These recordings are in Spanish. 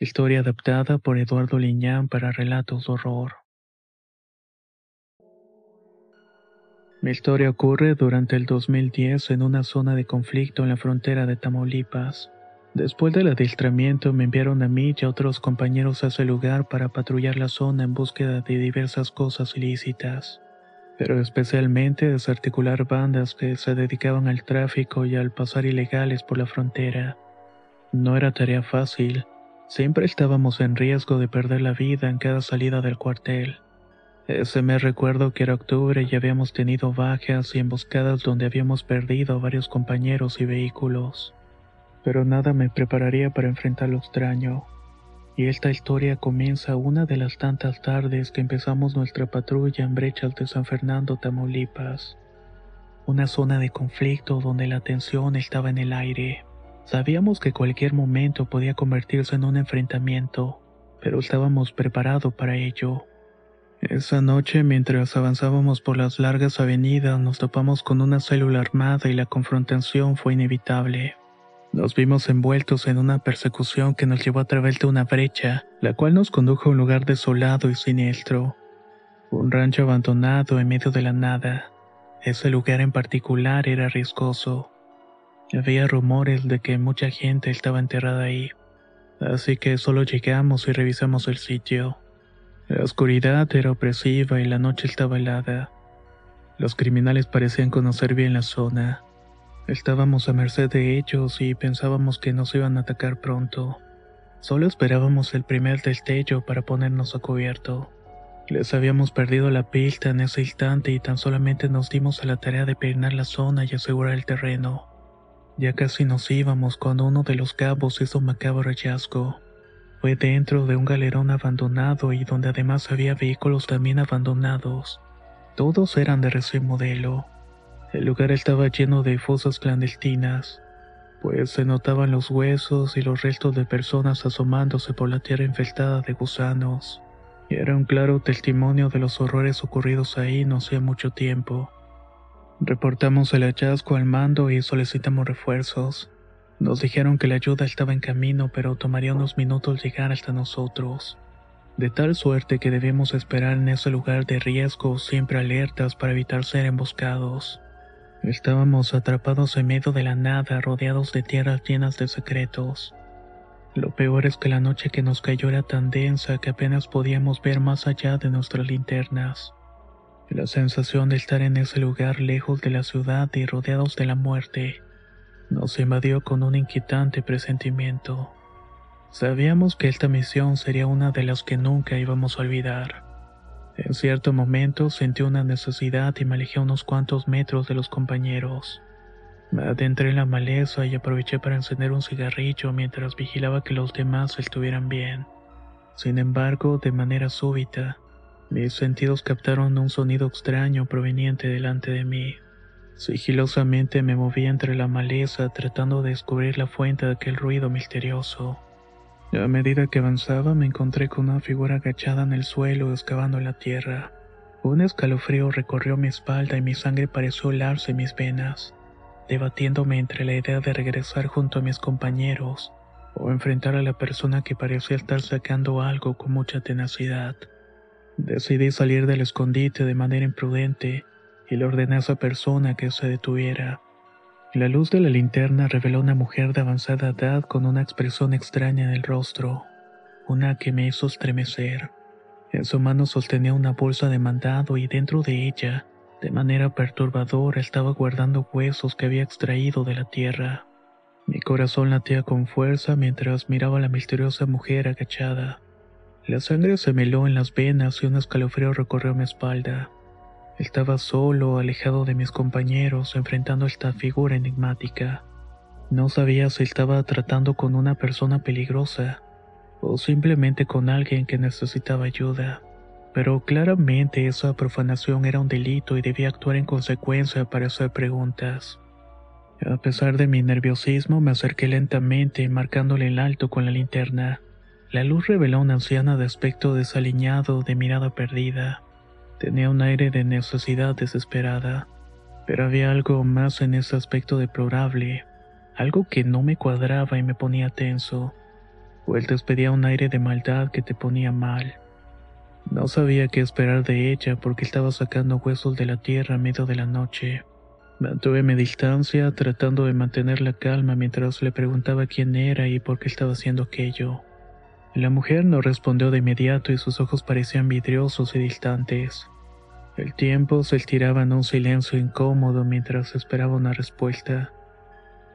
Historia adaptada por Eduardo Liñán para relatos de horror. Mi historia ocurre durante el 2010 en una zona de conflicto en la frontera de Tamaulipas. Después del adiestramiento me enviaron a mí y a otros compañeros a ese lugar para patrullar la zona en búsqueda de diversas cosas ilícitas, pero especialmente desarticular bandas que se dedicaban al tráfico y al pasar ilegales por la frontera. No era tarea fácil, Siempre estábamos en riesgo de perder la vida en cada salida del cuartel. Ese mes recuerdo que era octubre y habíamos tenido bajas y emboscadas donde habíamos perdido varios compañeros y vehículos. Pero nada me prepararía para enfrentar lo extraño. Y esta historia comienza una de las tantas tardes que empezamos nuestra patrulla en brechas de San Fernando, Tamaulipas. Una zona de conflicto donde la tensión estaba en el aire. Sabíamos que cualquier momento podía convertirse en un enfrentamiento, pero estábamos preparados para ello. Esa noche, mientras avanzábamos por las largas avenidas, nos topamos con una célula armada y la confrontación fue inevitable. Nos vimos envueltos en una persecución que nos llevó a través de una brecha, la cual nos condujo a un lugar desolado y siniestro. Un rancho abandonado en medio de la nada. Ese lugar en particular era riesgoso. Había rumores de que mucha gente estaba enterrada ahí, así que solo llegamos y revisamos el sitio. La oscuridad era opresiva y la noche estaba helada. Los criminales parecían conocer bien la zona. Estábamos a merced de ellos y pensábamos que nos iban a atacar pronto. Solo esperábamos el primer destello para ponernos a cubierto. Les habíamos perdido la pista en ese instante y tan solamente nos dimos a la tarea de peinar la zona y asegurar el terreno. Ya casi nos íbamos cuando uno de los cabos hizo un macabro hallazgo. Fue dentro de un galerón abandonado y donde además había vehículos también abandonados. Todos eran de recién modelo. El lugar estaba lleno de fosas clandestinas, pues se notaban los huesos y los restos de personas asomándose por la tierra infestada de gusanos. Era un claro testimonio de los horrores ocurridos ahí no hacía mucho tiempo. Reportamos el hallazgo al mando y solicitamos refuerzos. Nos dijeron que la ayuda estaba en camino, pero tomaría unos minutos llegar hasta nosotros. De tal suerte que debemos esperar en ese lugar de riesgo, siempre alertas para evitar ser emboscados. Estábamos atrapados en medio de la nada, rodeados de tierras llenas de secretos. Lo peor es que la noche que nos cayó era tan densa que apenas podíamos ver más allá de nuestras linternas. La sensación de estar en ese lugar lejos de la ciudad y rodeados de la muerte nos invadió con un inquietante presentimiento. Sabíamos que esta misión sería una de las que nunca íbamos a olvidar. En cierto momento sentí una necesidad y me alejé unos cuantos metros de los compañeros. Me adentré en la maleza y aproveché para encender un cigarrillo mientras vigilaba que los demás estuvieran bien. Sin embargo, de manera súbita, mis sentidos captaron un sonido extraño proveniente delante de mí. Sigilosamente me moví entre la maleza tratando de descubrir la fuente de aquel ruido misterioso. A medida que avanzaba me encontré con una figura agachada en el suelo excavando la tierra. Un escalofrío recorrió mi espalda y mi sangre pareció helarse mis venas, debatiéndome entre la idea de regresar junto a mis compañeros o enfrentar a la persona que parecía estar sacando algo con mucha tenacidad. Decidí salir del escondite de manera imprudente y le ordené a esa persona que se detuviera. La luz de la linterna reveló una mujer de avanzada edad con una expresión extraña en el rostro, una que me hizo estremecer. En su mano sostenía una bolsa de mandado y dentro de ella, de manera perturbadora, estaba guardando huesos que había extraído de la tierra. Mi corazón latía con fuerza mientras miraba a la misteriosa mujer agachada. La sangre se meló en las venas y un escalofrío recorrió mi espalda. Estaba solo, alejado de mis compañeros, enfrentando esta figura enigmática. No sabía si estaba tratando con una persona peligrosa o simplemente con alguien que necesitaba ayuda. Pero claramente esa profanación era un delito y debía actuar en consecuencia para hacer preguntas. A pesar de mi nerviosismo, me acerqué lentamente, marcándole el alto con la linterna. La luz reveló a una anciana de aspecto desaliñado, de mirada perdida. Tenía un aire de necesidad desesperada, pero había algo más en ese aspecto deplorable, algo que no me cuadraba y me ponía tenso, o él despedía un aire de maldad que te ponía mal. No sabía qué esperar de ella porque estaba sacando huesos de la tierra a medio de la noche. Mantuve mi distancia tratando de mantener la calma mientras le preguntaba quién era y por qué estaba haciendo aquello. La mujer no respondió de inmediato y sus ojos parecían vidriosos y distantes. El tiempo se estiraba en un silencio incómodo mientras esperaba una respuesta.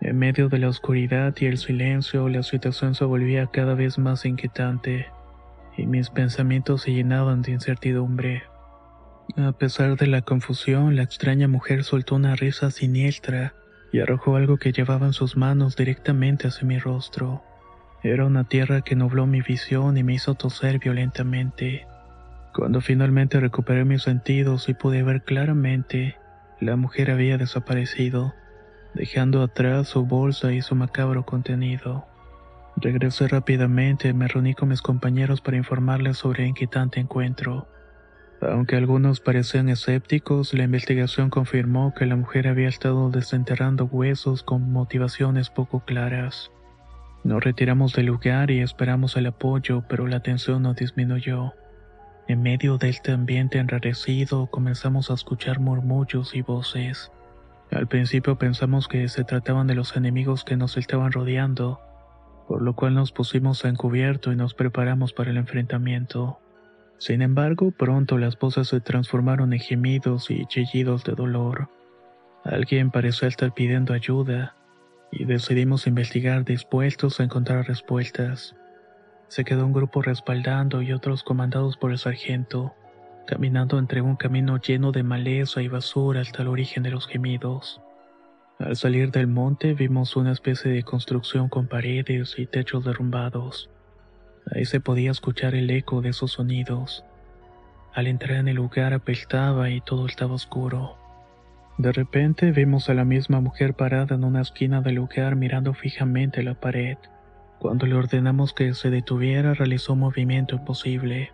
En medio de la oscuridad y el silencio, la situación se volvía cada vez más inquietante, y mis pensamientos se llenaban de incertidumbre. A pesar de la confusión, la extraña mujer soltó una risa siniestra y arrojó algo que llevaba en sus manos directamente hacia mi rostro. Era una tierra que nubló mi visión y me hizo toser violentamente. Cuando finalmente recuperé mis sentidos y pude ver claramente, la mujer había desaparecido, dejando atrás su bolsa y su macabro contenido. Regresé rápidamente y me reuní con mis compañeros para informarles sobre el inquietante encuentro. Aunque algunos parecían escépticos, la investigación confirmó que la mujer había estado desenterrando huesos con motivaciones poco claras. Nos retiramos del lugar y esperamos el apoyo, pero la tensión no disminuyó. En medio de este ambiente enrarecido comenzamos a escuchar murmullos y voces. Al principio pensamos que se trataban de los enemigos que nos estaban rodeando, por lo cual nos pusimos a encubierto y nos preparamos para el enfrentamiento. Sin embargo, pronto las voces se transformaron en gemidos y chillidos de dolor. Alguien pareció estar pidiendo ayuda, y decidimos investigar dispuestos a encontrar respuestas. Se quedó un grupo respaldando y otros comandados por el sargento, caminando entre un camino lleno de maleza y basura hasta el origen de los gemidos. Al salir del monte vimos una especie de construcción con paredes y techos derrumbados. Ahí se podía escuchar el eco de esos sonidos. Al entrar en el lugar apestaba y todo estaba oscuro. De repente vimos a la misma mujer parada en una esquina del lugar mirando fijamente la pared. Cuando le ordenamos que se detuviera realizó un movimiento imposible.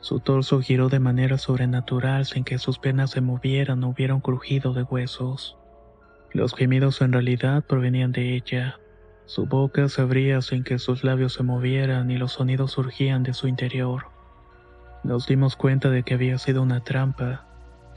Su torso giró de manera sobrenatural sin que sus piernas se movieran o hubiera un crujido de huesos. Los gemidos en realidad provenían de ella. Su boca se abría sin que sus labios se movieran y los sonidos surgían de su interior. Nos dimos cuenta de que había sido una trampa,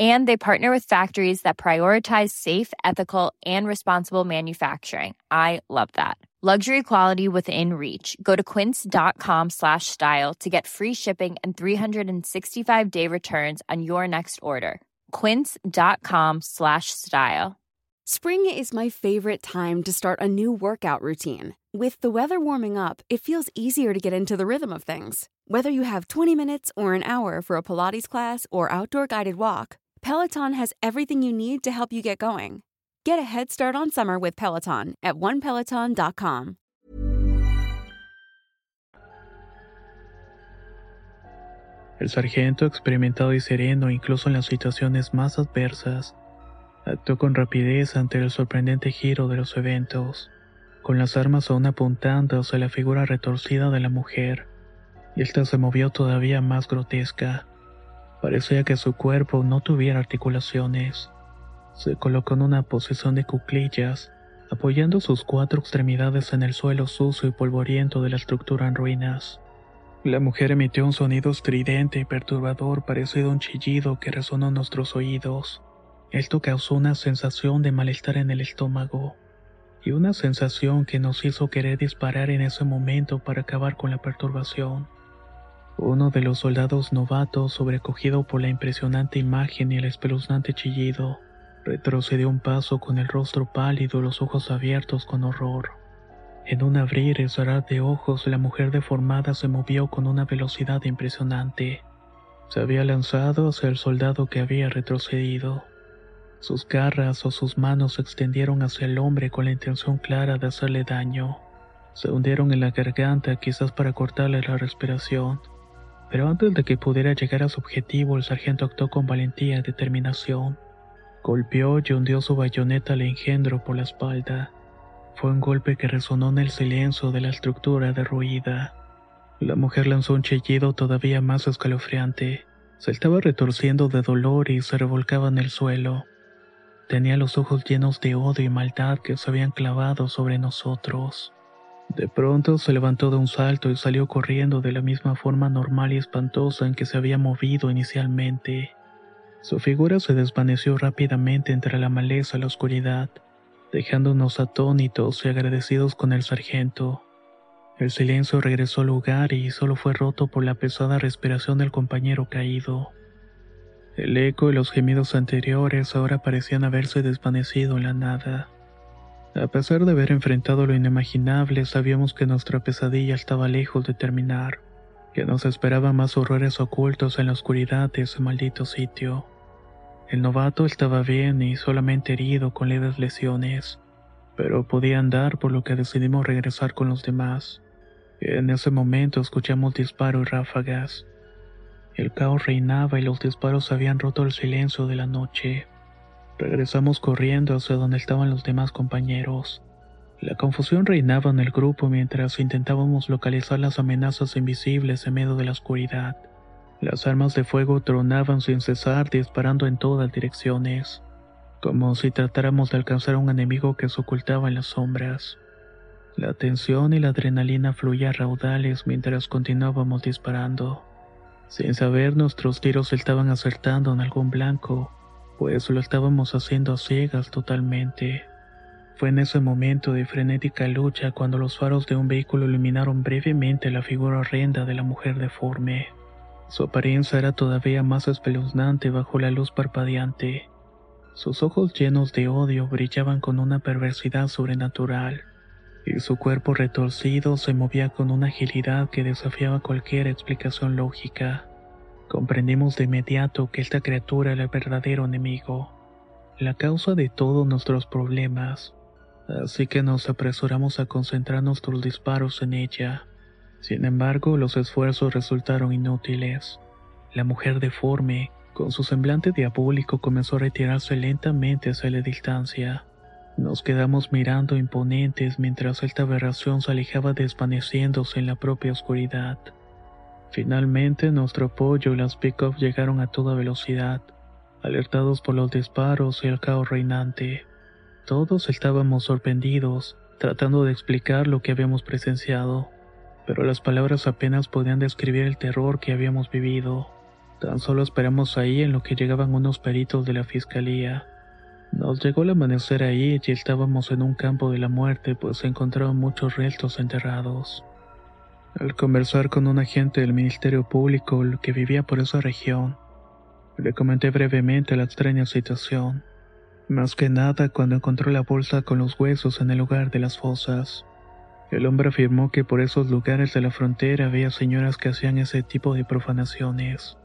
And they partner with factories that prioritize safe, ethical, and responsible manufacturing. I love that. Luxury quality within reach. Go to quince.com slash style to get free shipping and 365-day returns on your next order. quince.com slash style. Spring is my favorite time to start a new workout routine. With the weather warming up, it feels easier to get into the rhythm of things. Whether you have 20 minutes or an hour for a Pilates class or outdoor guided walk, Peloton has everything you need to help you get going. Get a head start on summer with Peloton at onepeloton.com. El sargento, experimentado y sereno incluso en las situaciones más adversas, actuó con rapidez ante el sorprendente giro de los eventos, con las armas aún apuntando hacia la figura retorcida de la mujer, y esta se movió todavía más grotesca. Parecía que su cuerpo no tuviera articulaciones. Se colocó en una posición de cuclillas, apoyando sus cuatro extremidades en el suelo sucio y polvoriento de la estructura en ruinas. La mujer emitió un sonido estridente y perturbador parecido a un chillido que resonó en nuestros oídos. Esto causó una sensación de malestar en el estómago y una sensación que nos hizo querer disparar en ese momento para acabar con la perturbación. Uno de los soldados novatos, sobrecogido por la impresionante imagen y el espeluznante chillido, retrocedió un paso con el rostro pálido y los ojos abiertos con horror. En un abrir y cerrar de ojos, la mujer deformada se movió con una velocidad impresionante. Se había lanzado hacia el soldado que había retrocedido. Sus garras o sus manos se extendieron hacia el hombre con la intención clara de hacerle daño. Se hundieron en la garganta quizás para cortarle la respiración. Pero antes de que pudiera llegar a su objetivo, el sargento actuó con valentía y determinación. Golpeó y hundió su bayoneta al engendro por la espalda. Fue un golpe que resonó en el silencio de la estructura derruida. La mujer lanzó un chillido todavía más escalofriante. Se estaba retorciendo de dolor y se revolcaba en el suelo. Tenía los ojos llenos de odio y maldad que se habían clavado sobre nosotros. De pronto se levantó de un salto y salió corriendo de la misma forma normal y espantosa en que se había movido inicialmente. Su figura se desvaneció rápidamente entre la maleza y la oscuridad dejándonos atónitos y agradecidos con el sargento. El silencio regresó al lugar y solo fue roto por la pesada respiración del compañero caído. El eco y los gemidos anteriores ahora parecían haberse desvanecido en la nada. A pesar de haber enfrentado lo inimaginable, sabíamos que nuestra pesadilla estaba lejos de terminar, que nos esperaban más horrores ocultos en la oscuridad de ese maldito sitio. El novato estaba bien y solamente herido con leves lesiones, pero podía andar por lo que decidimos regresar con los demás. En ese momento escuchamos disparos y ráfagas. El caos reinaba y los disparos habían roto el silencio de la noche. Regresamos corriendo hacia donde estaban los demás compañeros. La confusión reinaba en el grupo mientras intentábamos localizar las amenazas invisibles en medio de la oscuridad. Las armas de fuego tronaban sin cesar disparando en todas direcciones, como si tratáramos de alcanzar a un enemigo que se ocultaba en las sombras. La tensión y la adrenalina fluían raudales mientras continuábamos disparando. Sin saber nuestros tiros estaban acertando en algún blanco, pues lo estábamos haciendo a ciegas totalmente. Fue en ese momento de frenética lucha cuando los faros de un vehículo iluminaron brevemente la figura horrenda de la mujer deforme. Su apariencia era todavía más espeluznante bajo la luz parpadeante. Sus ojos llenos de odio brillaban con una perversidad sobrenatural, y su cuerpo retorcido se movía con una agilidad que desafiaba cualquier explicación lógica. Comprendimos de inmediato que esta criatura era el verdadero enemigo, la causa de todos nuestros problemas, así que nos apresuramos a concentrar nuestros disparos en ella. Sin embargo, los esfuerzos resultaron inútiles. La mujer deforme, con su semblante diabólico, comenzó a retirarse lentamente hacia la distancia. Nos quedamos mirando imponentes mientras esta aberración se alejaba desvaneciéndose en la propia oscuridad. Finalmente, nuestro apoyo y las pick-up llegaron a toda velocidad, alertados por los disparos y el caos reinante. Todos estábamos sorprendidos, tratando de explicar lo que habíamos presenciado pero las palabras apenas podían describir el terror que habíamos vivido. Tan solo esperamos ahí en lo que llegaban unos peritos de la fiscalía. Nos llegó el amanecer ahí y estábamos en un campo de la muerte pues se encontraban muchos restos enterrados. Al conversar con un agente del Ministerio Público que vivía por esa región, le comenté brevemente la extraña situación, más que nada cuando encontró la bolsa con los huesos en el lugar de las fosas. El hombre afirmó que por esos lugares de la frontera había señoras que hacían ese tipo de profanaciones.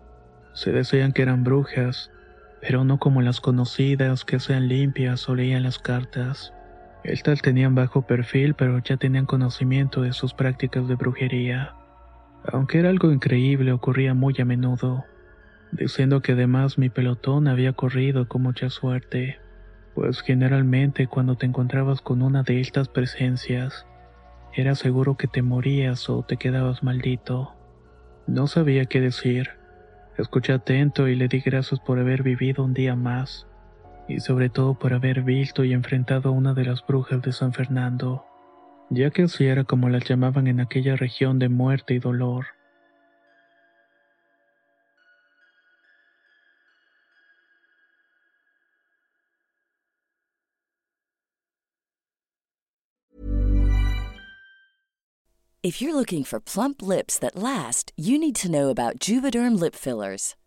Se decían que eran brujas, pero no como las conocidas que sean limpias o leían las cartas. Estas tenían bajo perfil, pero ya tenían conocimiento de sus prácticas de brujería. Aunque era algo increíble, ocurría muy a menudo, diciendo que además mi pelotón había corrido con mucha suerte, pues generalmente cuando te encontrabas con una de estas presencias, era seguro que te morías o te quedabas maldito. No sabía qué decir. Escuché atento y le di gracias por haber vivido un día más, y sobre todo por haber visto y enfrentado a una de las brujas de San Fernando, ya que así era como las llamaban en aquella región de muerte y dolor. If you're looking for plump lips that last, you need to know about Juvederm lip fillers.